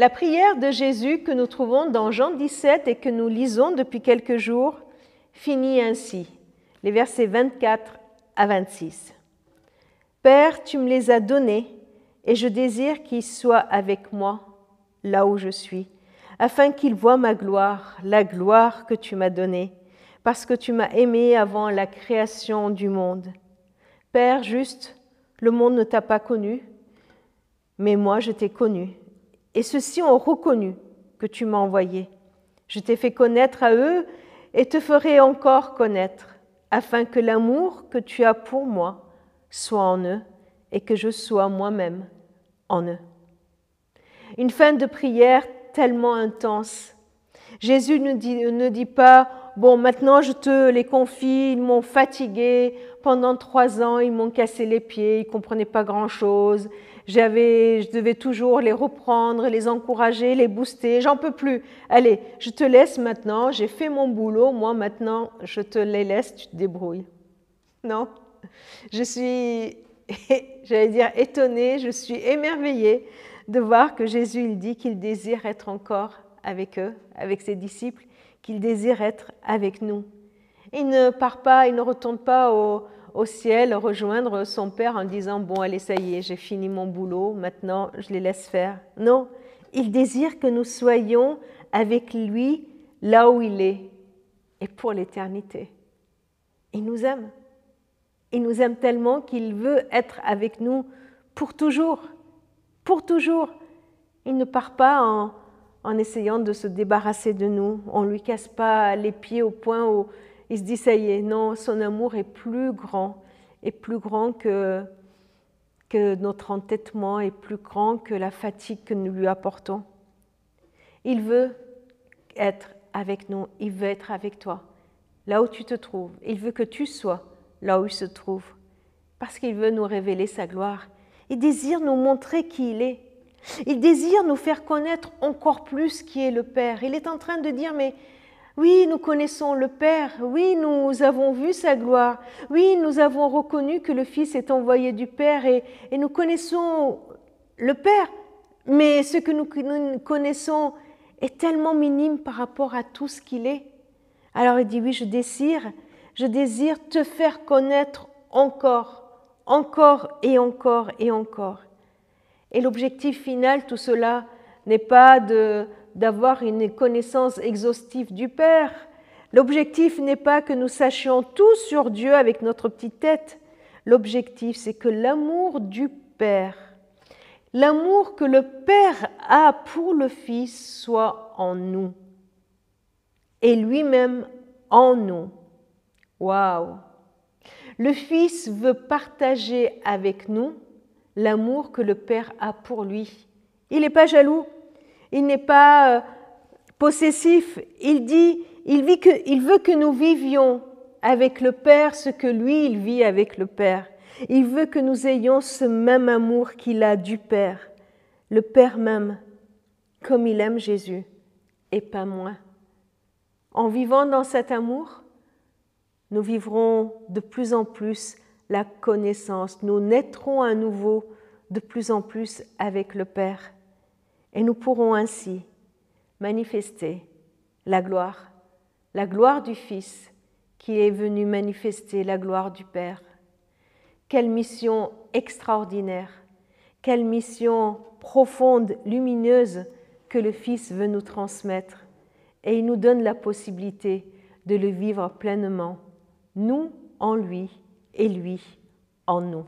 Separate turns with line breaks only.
La prière de Jésus que nous trouvons dans Jean 17 et que nous lisons depuis quelques jours finit ainsi, les versets 24 à 26. Père, tu me les as donnés et je désire qu'ils soient avec moi là où je suis, afin qu'ils voient ma gloire, la gloire que tu m'as donnée, parce que tu m'as aimé avant la création du monde. Père juste, le monde ne t'a pas connu, mais moi je t'ai connu et ceux-ci ont reconnu que tu m'as envoyé. Je t'ai fait connaître à eux et te ferai encore connaître, afin que l'amour que tu as pour moi soit en eux et que je sois moi-même en eux. Une fin de prière tellement intense. Jésus ne dit, ne dit pas, bon, maintenant je te les confie, ils m'ont fatigué, pendant trois ans ils m'ont cassé les pieds, ils comprenaient pas grand-chose, j'avais, je devais toujours les reprendre, les encourager, les booster. J'en peux plus. Allez, je te laisse maintenant. J'ai fait mon boulot. Moi, maintenant, je te les laisse. Tu te débrouilles. Non? Je suis, j'allais dire, étonnée. Je suis émerveillée de voir que Jésus, il dit qu'il désire être encore avec eux, avec ses disciples, qu'il désire être avec nous. Il ne part pas, il ne retourne pas au, ciel rejoindre son Père en disant, bon, allez, ça y est, j'ai fini mon boulot, maintenant je les laisse faire. Non, il désire que nous soyons avec lui là où il est et pour l'éternité. Il nous aime. Il nous aime tellement qu'il veut être avec nous pour toujours. Pour toujours. Il ne part pas en, en essayant de se débarrasser de nous. On ne lui casse pas les pieds au point où il se dit, ça y est, non, son amour est plus grand, est plus grand que, notre entêtement, est plus grand que la fatigue que nous lui apportons. Il veut être avec nous, il veut être avec toi, là où tu te trouves. Il veut que tu sois là où il se trouve, parce qu'il veut nous révéler sa gloire. Il désire nous montrer qui il est. Il désire nous faire connaître encore plus qui est le Père. Il est en train de dire, mais oui, nous connaissons le Père, oui, nous avons vu sa gloire, oui, nous avons reconnu que le Fils est envoyé du Père et, nous connaissons le Père, mais ce que nous connaissons est tellement minime par rapport à tout ce qu'il est. Alors il dit, oui, je désire, je désire te faire connaître encore, encore et encore et encore. Et l'objectif final, tout cela, n'est pas d'avoir une connaissance exhaustive du Père. L'objectif n'est pas que nous sachions tout sur Dieu avec notre petite tête. L'objectif, c'est que l'amour du Père, l'amour que le Père a pour le Fils soit en nous et lui-même en nous. Waouh! Le Fils veut partager avec nous l'amour que le Père a pour lui. Il n'est pas jaloux, il n'est pas euh, possessif, il dit, il, vit que, il veut que nous vivions avec le Père ce que lui, il vit avec le Père. Il veut que nous ayons ce même amour qu'il a du Père, le Père même, comme il aime Jésus, et pas moins. En vivant dans cet amour, nous vivrons de plus en plus la connaissance, nous naîtrons à nouveau de plus en plus avec le Père. Et nous pourrons ainsi manifester la gloire, la gloire du Fils qui est venu manifester la gloire du Père. Quelle mission extraordinaire, quelle mission profonde, lumineuse que le Fils veut nous transmettre. Et il nous donne la possibilité de le vivre pleinement, nous en lui et lui en nous.